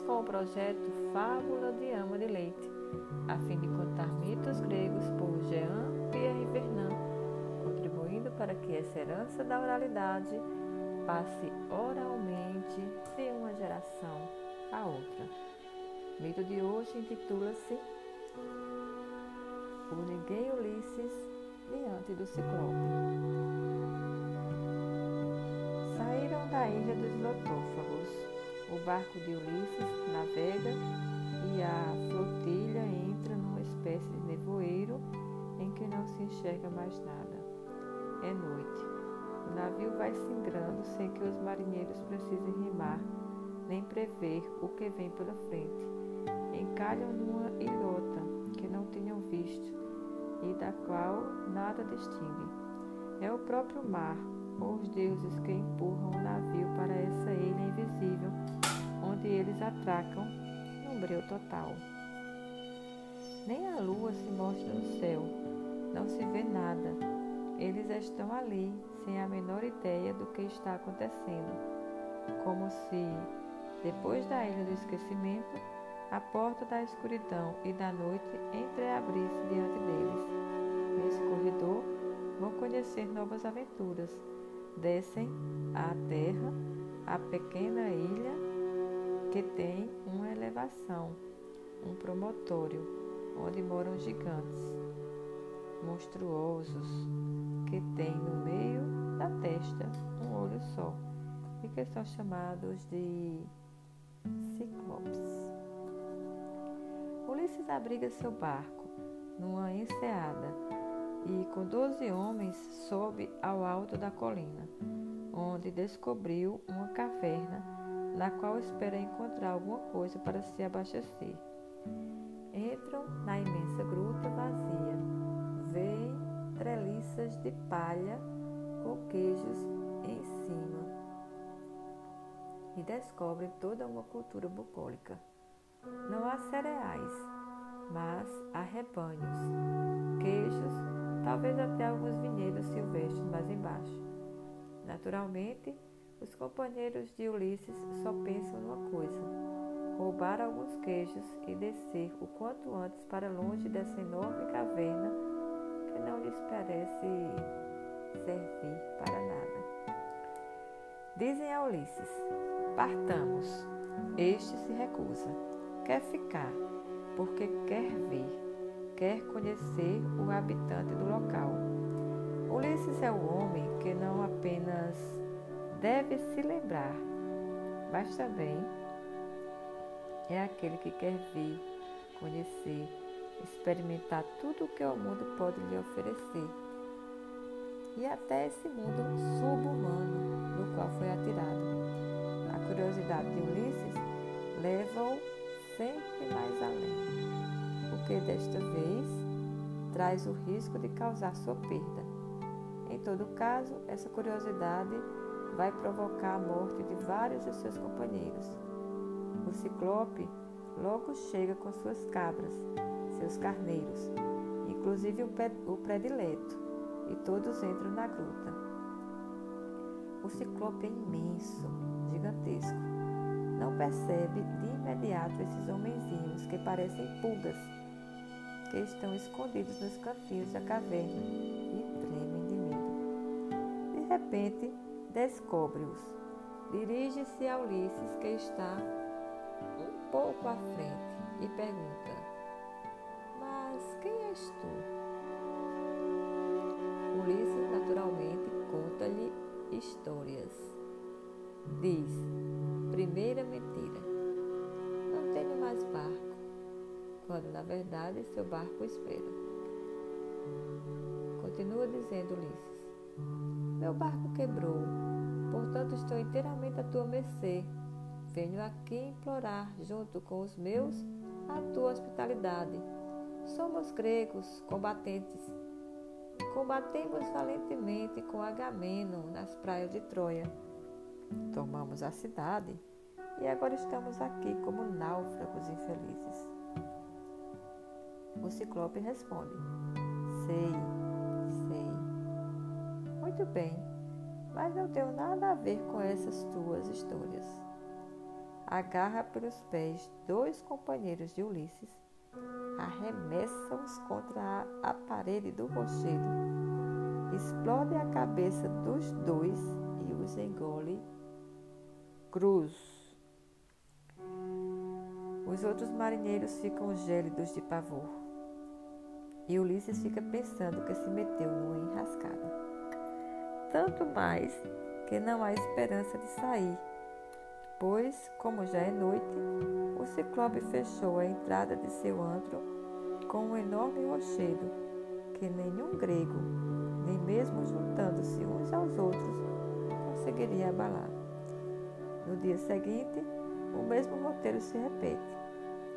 Com o projeto Fábula de Ama de Leite, a fim de contar mitos gregos por Jean Pierre Vernant, contribuindo para que essa herança da oralidade passe oralmente de uma geração a outra. O mito de hoje intitula-se O Ninguém Ulisses diante do Ciclope da ilha dos Lotófagos. O barco de Ulisses navega e a flotilha entra numa espécie de nevoeiro em que não se enxerga mais nada. É noite. O navio vai singrando sem que os marinheiros precisem rimar nem prever o que vem pela frente. Encalham numa ilhota que não tinham visto e da qual nada distinguem. É o próprio mar os deuses que empurram o navio para essa ilha invisível, onde eles atracam num breu total. Nem a lua se mostra no céu, não se vê nada. Eles estão ali, sem a menor ideia do que está acontecendo, como se, depois da ilha do esquecimento, a porta da escuridão e da noite entreabrisse diante deles. Nesse corredor, vão conhecer novas aventuras descem à terra a pequena ilha que tem uma elevação, um promontório, onde moram gigantes monstruosos que têm no meio da testa um olho só e que são chamados de ciclopes. Ulisses abriga seu barco numa enseada e com doze homens sobe ao alto da colina, onde descobriu uma caverna na qual espera encontrar alguma coisa para se abastecer. Entram na imensa gruta vazia, veem treliças de palha com queijos em cima e descobrem toda uma cultura bucólica. Não há cereais, mas há rebanhos, queijos talvez até alguns vinhedos silvestres mais embaixo. Naturalmente, os companheiros de Ulisses só pensam numa coisa: roubar alguns queijos e descer o quanto antes para longe dessa enorme caverna que não lhes parece servir para nada. Dizem a Ulisses: Partamos. Este se recusa. Quer ficar, porque quer ver quer conhecer o habitante do local. Ulisses é o homem que não apenas deve se lembrar, mas também é aquele que quer ver, conhecer, experimentar tudo o que o mundo pode lhe oferecer. E até esse mundo subhumano no qual foi atirado. A curiosidade de Ulisses leva-o sempre mais além porque desta vez traz o risco de causar sua perda. Em todo caso, essa curiosidade vai provocar a morte de vários de seus companheiros. O ciclope logo chega com suas cabras, seus carneiros, inclusive o predileto, e todos entram na gruta. O ciclope é imenso, gigantesco. Não percebe de imediato esses homenzinhos que parecem pulgas estão escondidos nos cantinhos da caverna e tremem de medo. De repente, descobre-os. Dirige-se a Ulisses, que está um pouco à frente, e pergunta: Mas quem és tu? Ulisses, naturalmente, conta-lhe histórias. Diz: Primeira mentira. Não tenho mais barco quando na verdade seu barco espera. Continua dizendo Ulisses: Meu barco quebrou, portanto estou inteiramente à tua mercê. Venho aqui implorar, junto com os meus, a tua hospitalidade. Somos gregos, combatentes. Combatemos valentemente com Agamemnon nas praias de Troia. Tomamos a cidade e agora estamos aqui como náufragos infelizes. O ciclope responde: Sei, sei. Muito bem. mas não tenho nada a ver com essas tuas histórias. Agarra pelos pés dois companheiros de Ulisses, arremessa-os contra a parede do rochedo, explode a cabeça dos dois e os engole cruz. Os outros marinheiros ficam gélidos de pavor. E Ulisses fica pensando que se meteu numa enrascada. Tanto mais que não há esperança de sair, pois, como já é noite, o ciclope fechou a entrada de seu antro com um enorme rochedo que nenhum grego, nem mesmo juntando-se uns aos outros, conseguiria abalar. No dia seguinte, o mesmo roteiro se repete.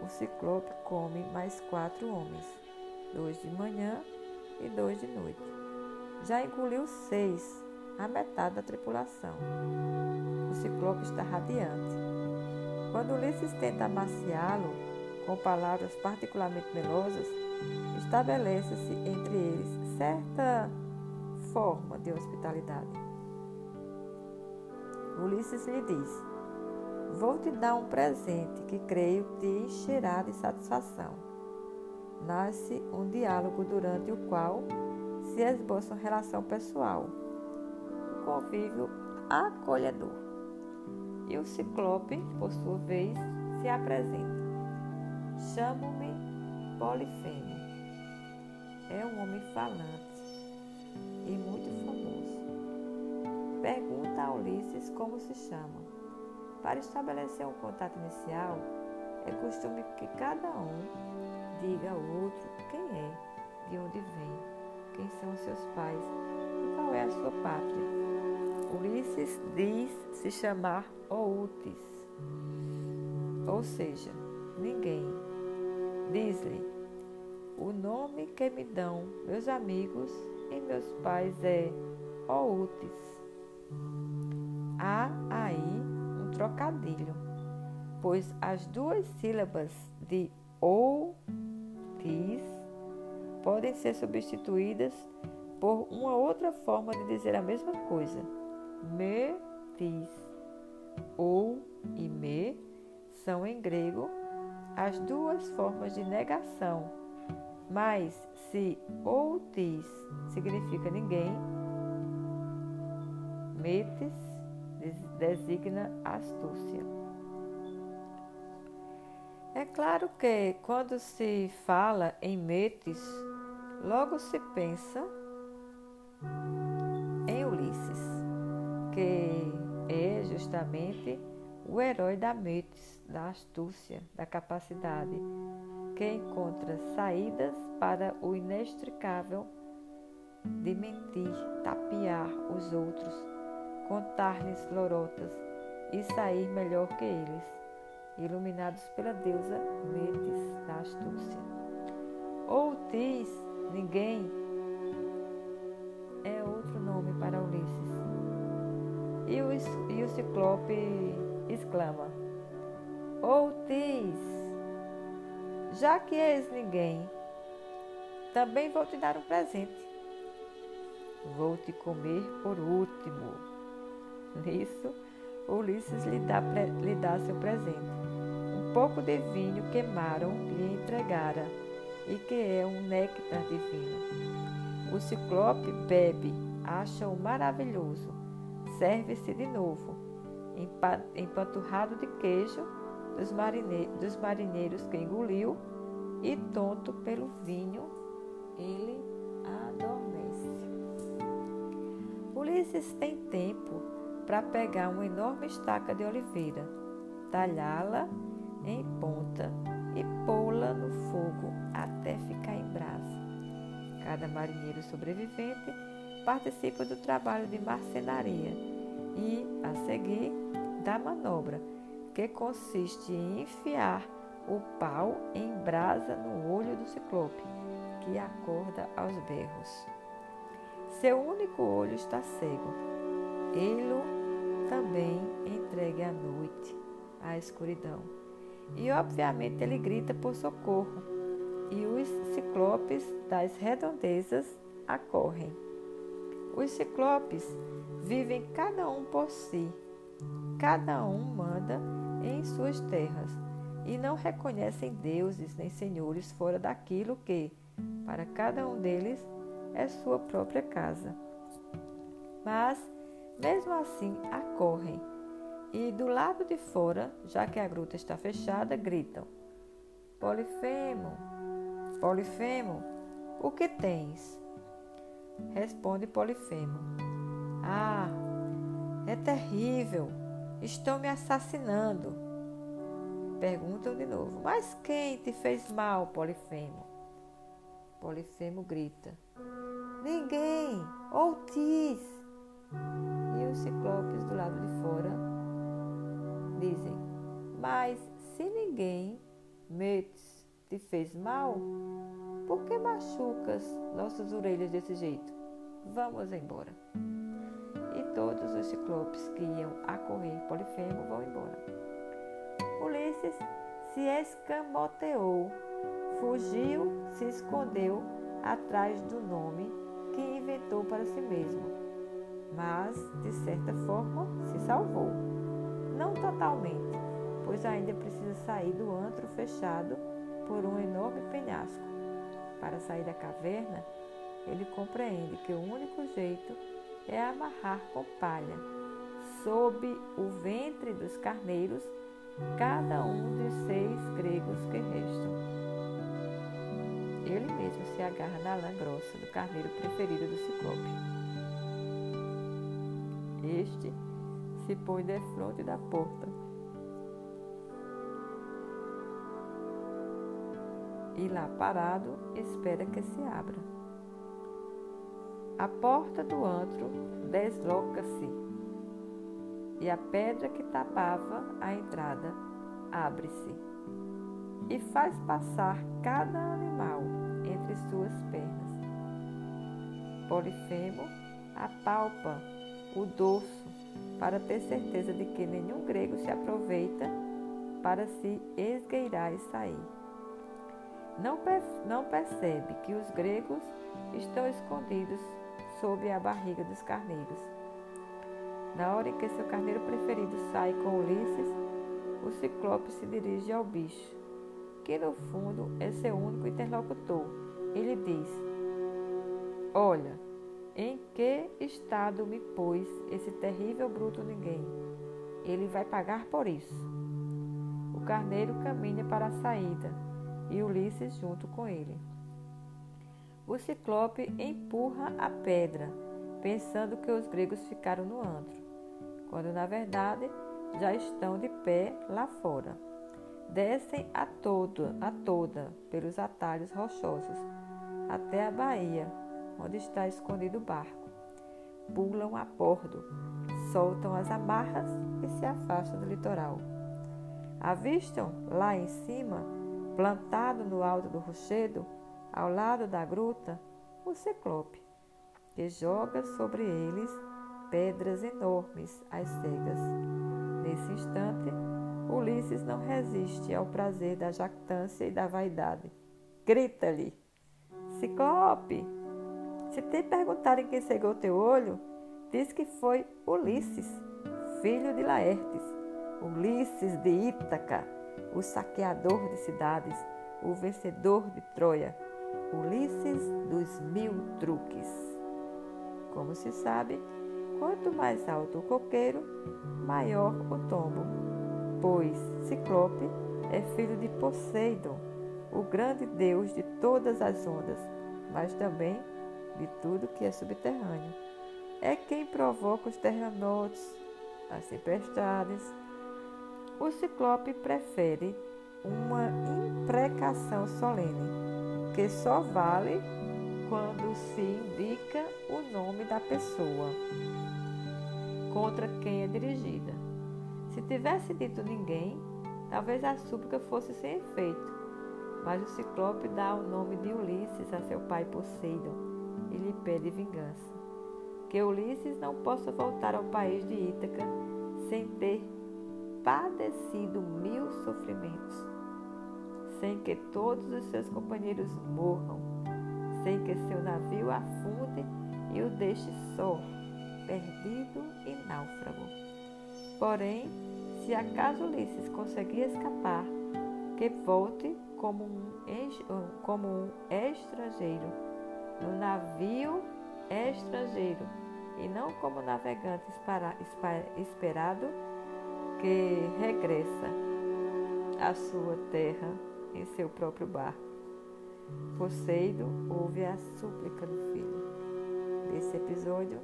O ciclope come mais quatro homens, dois de manhã e dois de noite. Já engoliu seis, a metade da tripulação. O ciclope está radiante. Quando Ulisses tenta amaciá-lo com palavras particularmente melosas, estabelece-se entre eles certa forma de hospitalidade. Ulisses lhe diz: Vou te dar um presente que creio te encherá de satisfação. Nasce um diálogo durante o qual se esboça uma relação pessoal, um convívio acolhedor. E o ciclope, por sua vez, se apresenta. Chamo-me Polifemo. É um homem falante e muito famoso. Pergunta a Ulisses como se chama. Para estabelecer um contato inicial, é costume que cada um diga ao outro quem é, de onde vem, quem são seus pais e qual é a sua pátria. Ulisses diz se chamar Outis, ou seja, ninguém. Diz-lhe: O nome que me dão meus amigos e meus pais é Outis. Há aí trocadilho, pois as duas sílabas de ou, podem ser substituídas por uma outra forma de dizer a mesma coisa. Me. Ou e me são em grego as duas formas de negação. Mas se ou tis significa ninguém, metes designa astúcia. É claro que quando se fala em Metis, logo se pensa em Ulisses, que é justamente o herói da Metis, da astúcia, da capacidade, que encontra saídas para o inextricável de mentir, tapear os outros contar-lhes lorotas e sair melhor que eles, iluminados pela deusa Metis da astúcia. Ou Tis, ninguém, é outro nome para Ulisses. E o, e o ciclope exclama: Ou Tis, já que és ninguém, também vou te dar um presente. Vou te comer por último. Nisso, Ulisses lhe dá, lhe dá seu presente. Pouco de vinho que Maron lhe entregara, e que é um néctar divino. O ciclope bebe, acha-o maravilhoso, serve-se de novo, empanturrado de queijo dos, marine, dos marinheiros que engoliu, e tonto pelo vinho, ele adormece. Ulisses tem tempo para pegar uma enorme estaca de oliveira, talhá-la em ponta e pô-la no fogo até ficar em brasa. Cada marinheiro sobrevivente participa do trabalho de marcenaria e, a seguir, da manobra, que consiste em enfiar o pau em brasa no olho do ciclope, que acorda aos berros. Seu único olho está cego. Ele também entregue à noite, à escuridão. E obviamente ele grita por socorro, e os ciclopes das redondezas acorrem. Os ciclopes vivem cada um por si, cada um manda em suas terras e não reconhecem deuses nem senhores fora daquilo que, para cada um deles, é sua própria casa. Mas, mesmo assim, acorrem e do lado de fora, já que a gruta está fechada, gritam: Polifemo, Polifemo, o que tens? Responde Polifemo: Ah, é terrível, estão me assassinando. Perguntam de novo: Mas quem te fez mal, Polifemo? Polifemo grita: Ninguém, Outis. E os ciclopes do lado de fora dizem: Mas se ninguém, Metes, te fez mal, por que machucas nossas orelhas desse jeito? Vamos embora. E todos os ciclopes que iam a correr Polifemo vão embora. Ulisses se escamoteou, fugiu, se escondeu atrás do nome que inventou para si mesmo, mas de certa forma se salvou. Não totalmente, pois ainda precisa sair do antro fechado por um enorme penhasco. Para sair da caverna, ele compreende que o único jeito é amarrar com palha, sob o ventre dos carneiros, cada um dos seis gregos que restam. Ele mesmo se agarra na lã grossa do carneiro preferido do ciclope. Este se põe defronte da porta e lá parado espera que se abra. A porta do antro desloca-se e a pedra que tapava a entrada abre-se e faz passar cada animal entre suas pernas. Polifemo apalpa o dorso para ter certeza de que nenhum grego se aproveita para se esgueirar e sair. Não, percebe que os gregos estão escondidos sob a barriga dos carneiros. Na hora em que seu carneiro preferido sai com Ulisses, o ciclope se dirige ao bicho, que no fundo é seu único interlocutor. Ele diz: Olha, em que estado me pôs esse terrível bruto ninguém? Ele vai pagar por isso. O carneiro caminha para a saída e Ulisses junto com ele. O ciclope empurra a pedra, pensando que os gregos ficaram no antro, quando na verdade já estão de pé lá fora. Descem a toda, a toda pelos atalhos rochosos até a baía, onde está escondido o barco. Pulam a bordo, soltam as amarras e se afastam do litoral. Avistam lá em cima plantado no alto do rochedo, ao lado da gruta, o ciclope, que joga sobre eles pedras enormes às cegas. Nesse instante, Ulisses não resiste ao prazer da jactância e da vaidade. Grita-lhe: Ciclope! Se te perguntarem quem cegou teu olho, diz que foi Ulisses, filho de Laertes, Ulisses de Ítaca o saqueador de cidades, o vencedor de Troia, Ulisses dos mil truques. Como se sabe, quanto mais alto o coqueiro, maior o tombo, pois Ciclope é filho de Poseidon, o grande deus de todas as ondas, mas também de tudo que é subterrâneo. É quem provoca os terremotos, as tempestades, o ciclope prefere uma imprecação solene, que só vale quando se indica o nome da pessoa contra quem é dirigida. Se tivesse dito ninguém, talvez a súplica fosse sem efeito, mas o ciclope dá o nome de Ulisses a seu pai Poseidon e lhe pede vingança. Que Ulisses não possa voltar ao país de Ítaca sem ter padecido mil sofrimentos, sem que todos os seus companheiros morram, sem que seu navio afunde e o deixe só, perdido e náufrago. Porém, se acaso Ulisses conseguir escapar, que volte como um, como um estrangeiro, no navio estrangeiro, e não como navegante esperado que regressa à sua terra em seu próprio barco. Poseidon ouve a súplica do filho. Nesse episódio,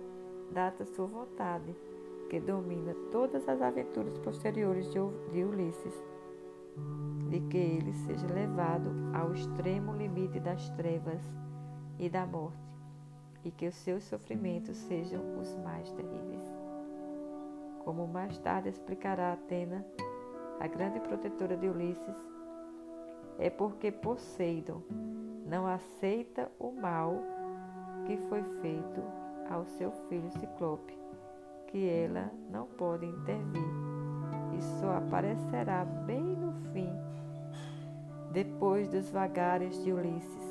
data sua vontade, que domina todas as aventuras posteriores de Ulisses, de que ele seja levado ao extremo limite das trevas e da morte, e que os seus sofrimentos sejam os mais terríveis. Como mais tarde explicará Atena, a grande protetora de Ulisses, é porque Poseidon não aceita o mal que foi feito ao seu filho Ciclope, que ela não pode intervir e só aparecerá bem no fim, depois dos vagares de Ulisses,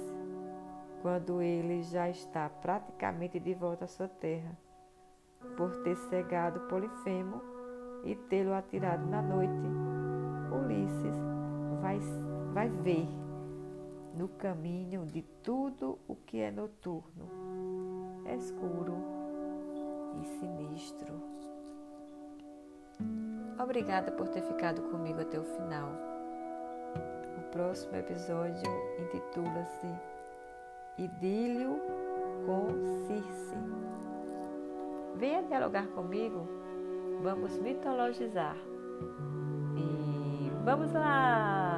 quando ele já está praticamente de volta à sua terra, por ter cegado Polifemo e tê-lo atirado na noite. Ulisses vai, vai ver no caminho de tudo o que é noturno, escuro e sinistro. Obrigada por ter ficado comigo até o final. O próximo episódio intitula-se Idílio com Circe. Venha dialogar comigo, vamos mitologizar. E vamos lá!